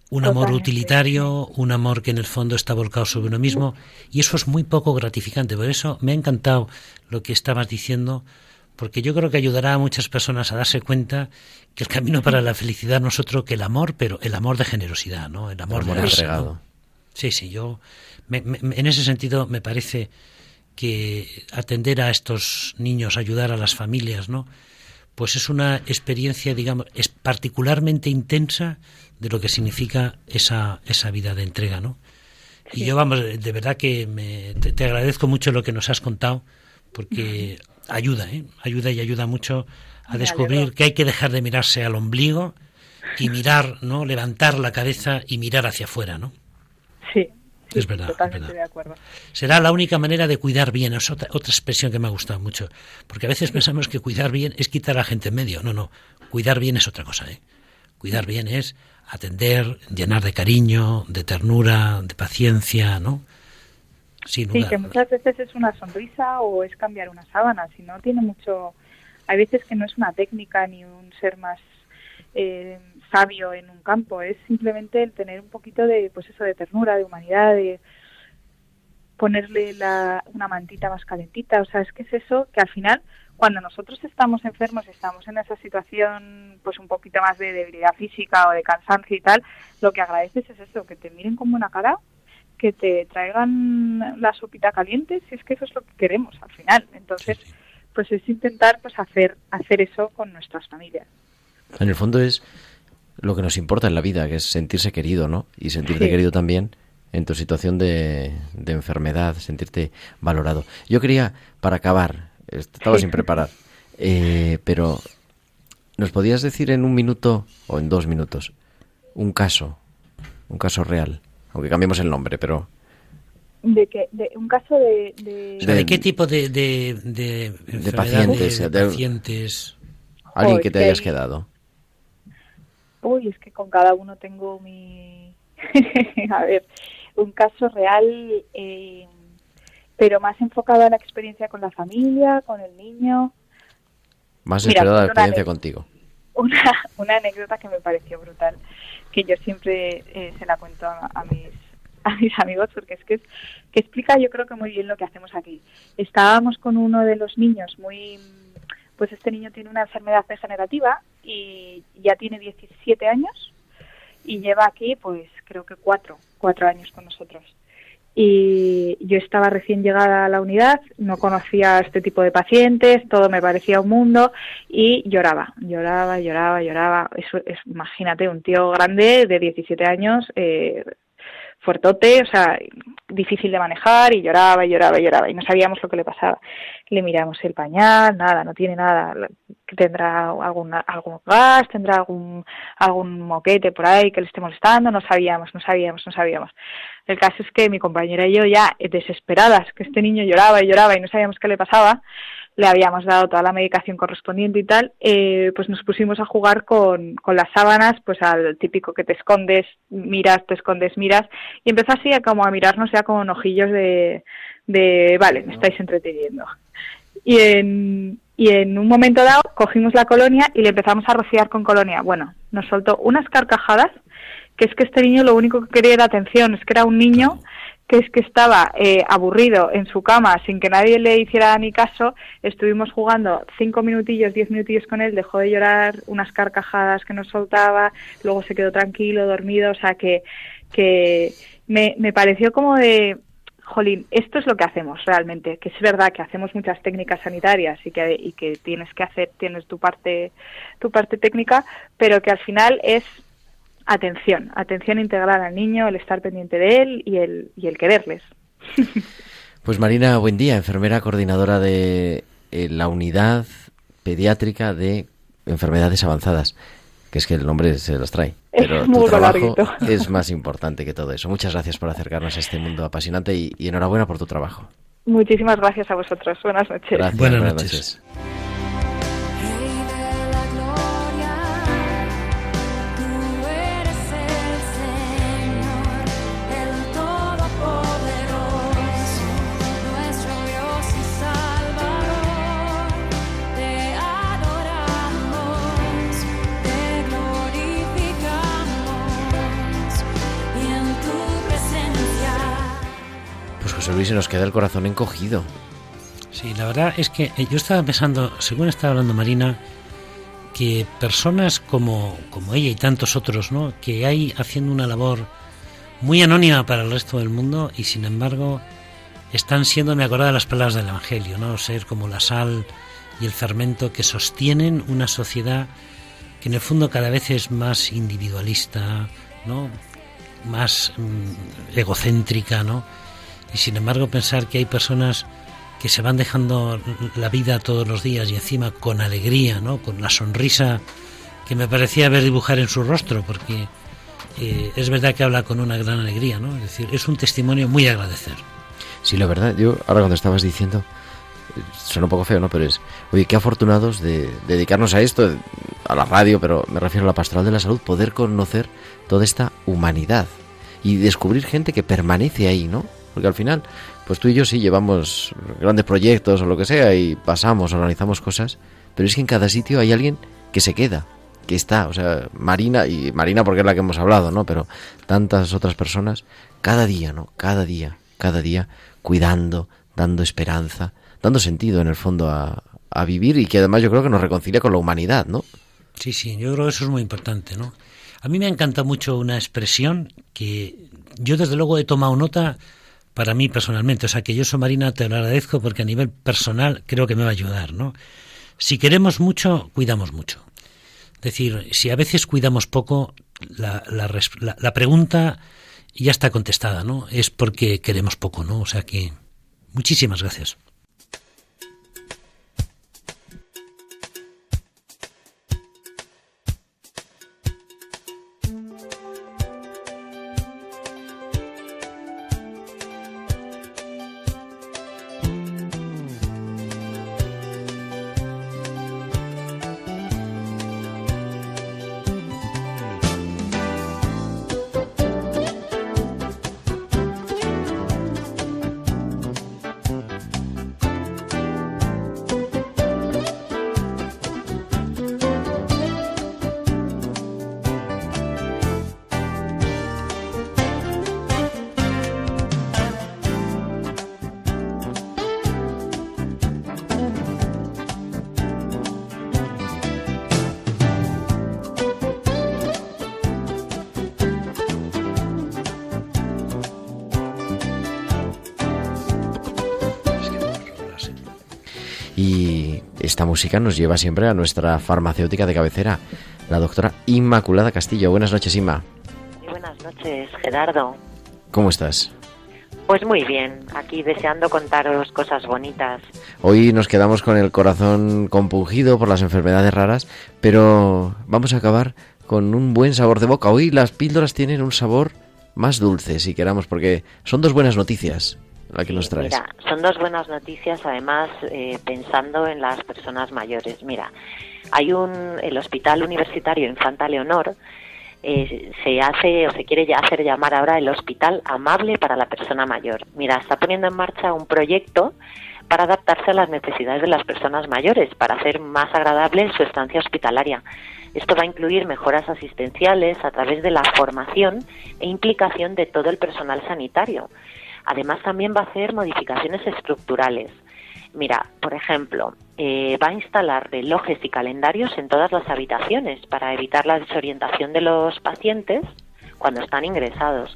un amor utilitario, un amor que en el fondo está volcado sobre uno mismo, y eso es muy poco gratificante. Por eso me ha encantado lo que estabas diciendo, porque yo creo que ayudará a muchas personas a darse cuenta que el camino para la felicidad no es otro que el amor, pero el amor de generosidad, ¿no? El amor, Amor de darse, entregado. ¿no? Sí, sí, yo me- me- en ese sentido me parece que atender a estos niños, ayudar a las familias, ¿no? Pues es una experiencia, digamos, es particularmente intensa de lo que significa esa, esa vida de entrega, ¿no? Y yo, vamos, de verdad que me, te, te agradezco mucho lo que nos has contado, porque ayuda, ¿eh? Ayuda y ayuda mucho a descubrir que hay que dejar de mirarse al ombligo y mirar, ¿no? Levantar la cabeza y mirar hacia afuera, ¿no? sí, sí, Es verdad, es totalmente verdad. de acuerdo. Será la única manera de cuidar bien. Es otra, otra expresión que me ha gustado mucho. Porque a veces pensamos que cuidar bien es quitar a la gente en medio. No, no. Cuidar bien es otra cosa. ¿eh? Cuidar bien es atender, llenar de cariño, de ternura, de paciencia, ¿no? Sin Sí, que muchas veces es una sonrisa o es cambiar una sábana, si no tiene mucho... Hay veces que no es una técnica ni un ser más eh, sabio en un campo, es simplemente el tener un poquito de, pues eso, de ternura, de humanidad, de ponerle la, una mantita más calentita, o sea, es que es eso que al final, cuando nosotros estamos enfermos, estamos en esa situación, pues un poquito más de debilidad física o de cansancio y tal, lo que agradeces es eso, que te miren con buena cara, que te traigan la sopita caliente, si es que eso es lo que queremos al final. Entonces, Sí, sí. pues es intentar pues hacer hacer eso con nuestras familias. En el fondo es lo que nos importa en la vida, que es sentirse querido, ¿no? Y sentirte Sí. querido también en tu situación de, de enfermedad, sentirte valorado. Yo quería, para acabar, estaba Sí. sin *laughs* preparar, eh, pero ¿nos podías decir en un minuto o en dos minutos un caso, un caso real? Aunque cambiemos el nombre, pero De que de un caso de, de- O sea, de- ¿De qué tipo de, de, de, enfermedades, pacientes, de de- pacientes? alguien que te hayas hay- quedado. Uy, es que con cada uno tengo mi *laughs* a ver, un caso real eh, pero más enfocado a la experiencia con la familia, con el niño. Más Mira, esperada la experiencia contigo. una, una anécdota que me pareció brutal, que yo siempre eh, se la cuento a, a mis a mis amigos porque es que es, que explica yo creo que muy bien lo que hacemos aquí. Estábamos con uno de los niños muy pues este niño tiene una enfermedad degenerativa y ya tiene 17 años y lleva aquí pues creo que cuatro, cuatro años con nosotros. y yo estaba recién llegada a la unidad, no conocía este tipo de pacientes, todo me parecía un mundo y lloraba, lloraba, lloraba, lloraba. Eso es, imagínate, un tío grande de 17 años, eh, fuertote, o sea, difícil de manejar y lloraba y lloraba y lloraba y no sabíamos lo que le pasaba. Le miramos el pañal, nada, no tiene nada, tendrá algún, algún gas, tendrá algún, algún moquete por ahí que le esté molestando, no sabíamos, no sabíamos, no sabíamos. El caso es que mi compañera y yo ya desesperadas, que este niño lloraba y lloraba y no sabíamos qué le pasaba, le habíamos dado toda la medicación correspondiente y tal, eh, pues nos pusimos a jugar con, con las sábanas, pues al típico que te escondes, miras, te escondes, miras, y empezó así a como a mirarnos ya con ojillos de, de vale, me estáis entreteniendo. Y en, y en un momento dado cogimos la colonia y le empezamos a rociar con colonia. Bueno, nos soltó unas carcajadas, que es que este niño lo único que quería era atención, es que era un niño que es que estaba eh, aburrido en su cama sin que nadie le hiciera ni caso, estuvimos jugando cinco minutillos, diez minutillos con él, dejó de llorar, unas carcajadas que nos soltaba, luego se quedó tranquilo, dormido, o sea que, que me, me pareció como de, jolín, esto es lo que hacemos realmente, que es verdad que hacemos muchas técnicas sanitarias y que, y que tienes que hacer, tienes tu parte, tu parte técnica, pero que al final es atención, atención integral al niño, el estar pendiente de él y el, y el quererles. Pues Marina, buen día, enfermera coordinadora de eh, la unidad pediátrica de enfermedades avanzadas, que es que el nombre se las trae. Pero tu trabajo *laughs* es más importante que todo eso. Muchas gracias por acercarnos a este mundo apasionante y, enhorabuena por tu trabajo. Muchísimas gracias a vosotros. Buenas noches. buenas, noches. Se nos queda el corazón encogido. Sí, la verdad es que eh, yo estaba pensando, según estaba hablando Marina, que personas como, como ella y tantos otros, ¿no? que hay haciendo una labor muy anónima para el resto del mundo y sin embargo están siendo, me acuerdo de las palabras del Evangelio, ¿no? ser como la sal y el fermento que sostienen una sociedad que en el fondo cada vez es más individualista, ¿no? más mm, egocéntrica, ¿no? Y sin embargo pensar que hay personas que se van dejando la vida todos los días y encima con alegría, ¿no? con la sonrisa que me parecía ver dibujar en su rostro, porque eh, es verdad que habla con una gran alegría, ¿no? Es decir, es un testimonio muy agradecer. Sí, la verdad, yo ahora cuando estabas diciendo, suena un poco feo, ¿no? Pero es, oye, qué afortunados de dedicarnos a esto, a la radio, pero me refiero a la pastoral de la salud, poder conocer toda esta humanidad y descubrir gente que permanece ahí, ¿no? Porque al final, pues tú y yo sí llevamos grandes proyectos o lo que sea y pasamos, organizamos cosas, pero es que en cada sitio hay alguien que se queda, que está, o sea, Marina, y Marina porque es la que hemos hablado, ¿no? Pero tantas otras personas, cada día, ¿no? Cada día, cada día, cuidando, dando esperanza, dando sentido en el fondo a, a vivir y que además yo creo que nos reconcilia con la humanidad, ¿no? Sí, sí, yo creo que eso es muy importante, ¿no? A mí me encanta mucho una expresión que yo desde luego he tomado nota para mí personalmente. O sea que yo, Marina, te lo agradezco porque a nivel personal creo que me va a ayudar, ¿no? Si queremos mucho, cuidamos mucho. Es decir, si a veces cuidamos poco, la, la, la pregunta ya está contestada, ¿no? Es porque queremos poco, ¿no? O sea que muchísimas gracias. Esta música nos lleva siempre a nuestra farmacéutica de cabecera, la doctora Inmaculada Castillo. Buenas noches, Inma. Muy buenas noches, Gerardo. ¿Cómo estás? Pues muy bien, aquí deseando contaros cosas bonitas. Hoy nos quedamos con el corazón compungido por las enfermedades raras, pero vamos a acabar con un buen sabor de boca. Hoy las píldoras tienen un sabor más dulce, si queramos, porque son dos buenas noticias Mira, son dos buenas noticias, además, eh, pensando en las personas mayores. Mira, hay un, el Hospital Universitario Infanta Leonor, eh, se hace o se quiere ya hacer llamar ahora el Hospital Amable para la Persona Mayor. Mira, está poniendo en marcha un proyecto para adaptarse a las necesidades de las personas mayores, para hacer más agradable su estancia hospitalaria. Esto va a incluir mejoras asistenciales a través de la formación e implicación de todo el personal sanitario. Además, también va a hacer modificaciones estructurales. Mira, por ejemplo, eh, va a instalar relojes y calendarios en todas las habitaciones para evitar la desorientación de los pacientes cuando están ingresados.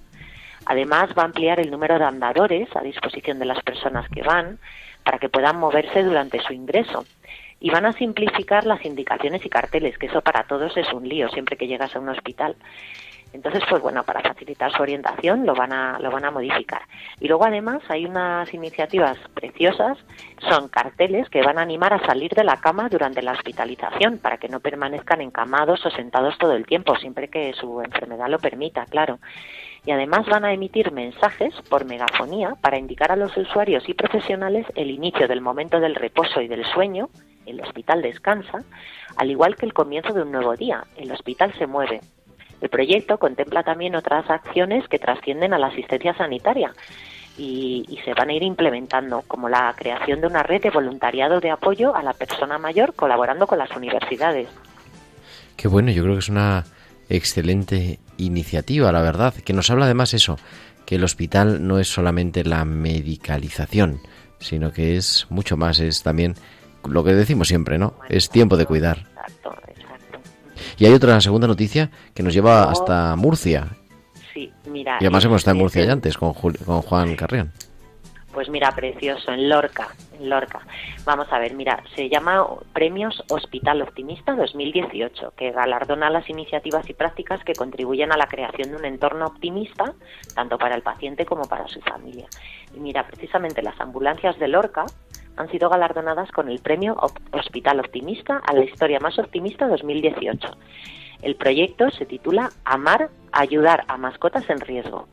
Además, va a ampliar el número de andadores a disposición de las personas que van para que puedan moverse durante su ingreso. Y van a simplificar las indicaciones y carteles, que eso para todos es un lío siempre que llegas a un hospital. Entonces, pues bueno, para facilitar su orientación lo van a, lo van a modificar. Y luego además hay unas iniciativas preciosas, son carteles que van a animar a salir de la cama durante la hospitalización para que no permanezcan encamados o sentados todo el tiempo, siempre que su enfermedad lo permita, claro. Y además van a emitir mensajes por megafonía para indicar a los usuarios y profesionales el inicio del momento del reposo y del sueño, el hospital descansa, al igual que el comienzo de un nuevo día, el hospital se mueve, el proyecto contempla también otras acciones que trascienden a la asistencia sanitaria y, se van a ir implementando, como la creación de una red de voluntariado de apoyo a la persona mayor colaborando con las universidades. Qué bueno, yo creo que es una excelente iniciativa, la verdad, que nos habla además eso, que el hospital no es solamente la medicalización, sino que es mucho más, es también lo que decimos siempre, ¿no? Es tiempo de cuidar. Exacto, y hay otra segunda noticia que nos lleva hasta Murcia. Sí, mira. Y además hemos estado en Murcia ya antes con, con Juan Carrión. Pues mira, precioso, en Lorca, en Lorca. Vamos a ver, mira, se llama Premios Hospital Optimista 2018, que galardona las iniciativas y prácticas que contribuyen a la creación de un entorno optimista, tanto para el paciente como para su familia. Y mira, precisamente las ambulancias de Lorca han sido galardonadas con el premio Hospital Optimista a la historia más optimista 2018. El proyecto se titula Amar, ayudar a mascotas en riesgo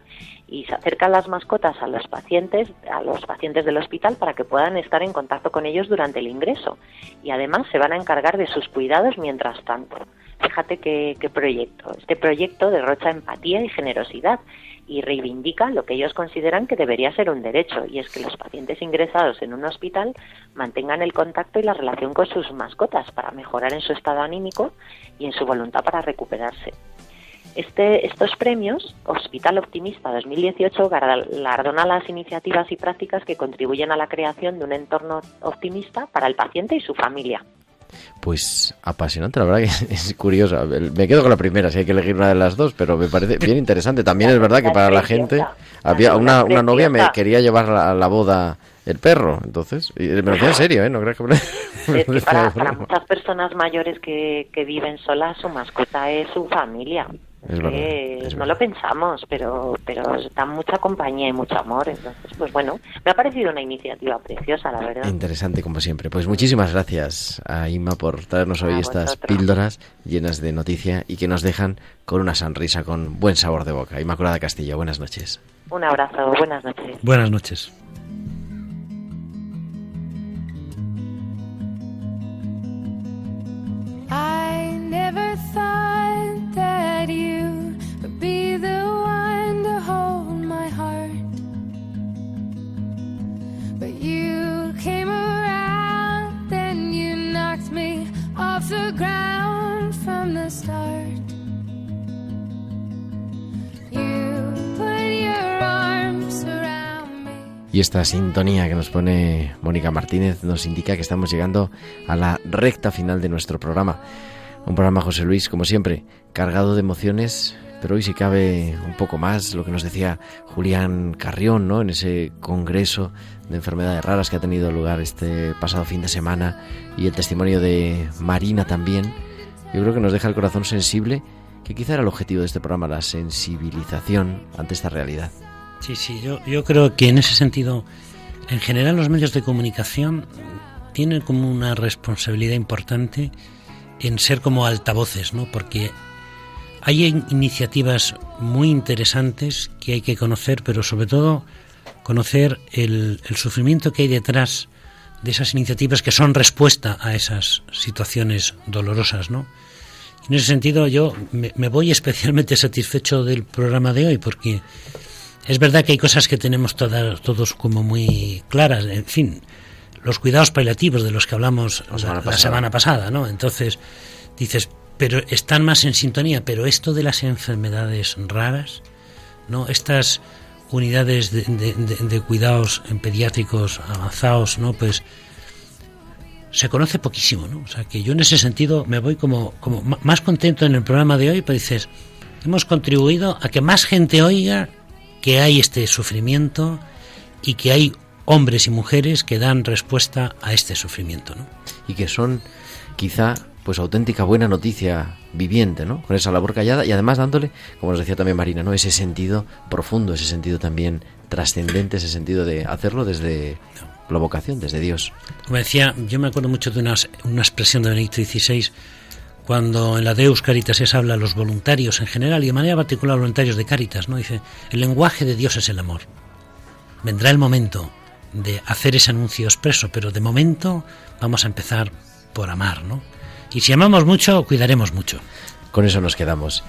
y se acercan las mascotas a los pacientes, a los pacientes del hospital para que puedan estar en contacto con ellos durante el ingreso y además se van a encargar de sus cuidados mientras tanto. Fíjate qué, proyecto. Este proyecto derrocha empatía y generosidad y reivindica lo que ellos consideran que debería ser un derecho, y es que los pacientes ingresados en un hospital mantengan el contacto y la relación con sus mascotas para mejorar en su estado anímico y en su voluntad para recuperarse. Este, estos premios, Hospital Optimista 2018, galardona las iniciativas y prácticas que contribuyen a la creación de un entorno optimista para el paciente y su familia. Pues apasionante, la verdad que *laughs* es curiosa. Me quedo con la primera, si hay que elegir una de las dos, pero me parece bien interesante. También es verdad que para la gente había una, una novia me quería llevar a la boda el perro, entonces, y me lo decía en serio, ¿eh? No creo que, *laughs* para, para, muchas personas mayores que, que viven solas, su mascota es su familia. Es no lo pensamos, pero pero da mucha compañía y mucho amor. Entonces, pues bueno, me ha parecido una iniciativa preciosa, la verdad. Interesante, como siempre. Pues muchísimas gracias a Inma por traernos hoy estas píldoras llenas de noticia y que nos dejan con una sonrisa, con buen sabor de boca. Inmaculada Castillo, buenas noches. Un abrazo, buenas noches. Buenas noches. Y esta sintonía que nos pone Mónica Martínez nos indica que estamos llegando a la recta final de nuestro programa. Un programa, José Luis, como siempre, cargado de emociones pero hoy si cabe un poco más lo que nos decía Julián Carrión, ¿no? En ese congreso de enfermedades raras que ha tenido lugar este pasado fin de semana y el testimonio de Marina también. Yo creo que nos deja el corazón sensible, que quizá era el objetivo de este programa, la sensibilización ante esta realidad. Sí, sí, yo, yo creo que en ese sentido, en general los medios de comunicación tienen como una responsabilidad importante en ser como altavoces, ¿no? Porque hay iniciativas muy interesantes que hay que conocer, pero sobre todo conocer el, sufrimiento que hay detrás de esas iniciativas que son respuesta a esas situaciones dolorosas, ¿no? En ese sentido, yo me, voy especialmente satisfecho del programa de hoy porque es verdad que hay cosas que tenemos todas, todos como muy claras. En fin, los cuidados paliativos de los que hablamos la semana, la semana pasada, ¿no? Entonces dices, pero están más en sintonía. Pero esto de las enfermedades raras, ¿no? Estas unidades de, cuidados en pediátricos avanzados, ¿no? Pues se conoce poquísimo, ¿no? O sea, que yo en ese sentido me voy como, como más contento en el programa de hoy, pues dices, hemos contribuido a que más gente oiga que hay este sufrimiento y que hay hombres y mujeres que dan respuesta a este sufrimiento, ¿no? Y que son quizá pues auténtica buena noticia viviente, ¿no? Con esa labor callada y además dándole, como nos decía también Marina, ¿no? Ese sentido profundo, ese sentido también trascendente, ese sentido de hacerlo desde la vocación, desde Dios. Como decía, yo me acuerdo mucho de una, una expresión de Benedicto XVI cuando en la Deus Caritas habla a los voluntarios en general y de manera particular a los voluntarios de Caritas, ¿no? Dice, el lenguaje de Dios es el amor. Vendrá el momento de hacer ese anuncio expreso, pero de momento vamos a empezar por amar, ¿no? Y si amamos mucho, cuidaremos mucho. Con eso nos quedamos.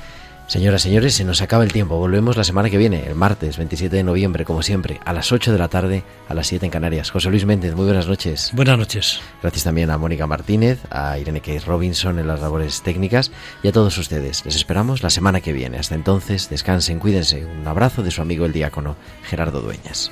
Señoras, señores, se nos acaba el tiempo. Volvemos la semana que viene, el martes 27 de noviembre, como siempre, a las 8 de la tarde, a las 7 en Canarias. José Luis Méndez, muy buenas noches. Buenas noches. Gracias también a Mónica Martínez, a Irene Case Robinson en las labores técnicas y a todos ustedes. Les esperamos la semana que viene. Hasta entonces, descansen, cuídense. Un abrazo de su amigo el diácono Gerardo Dueñas.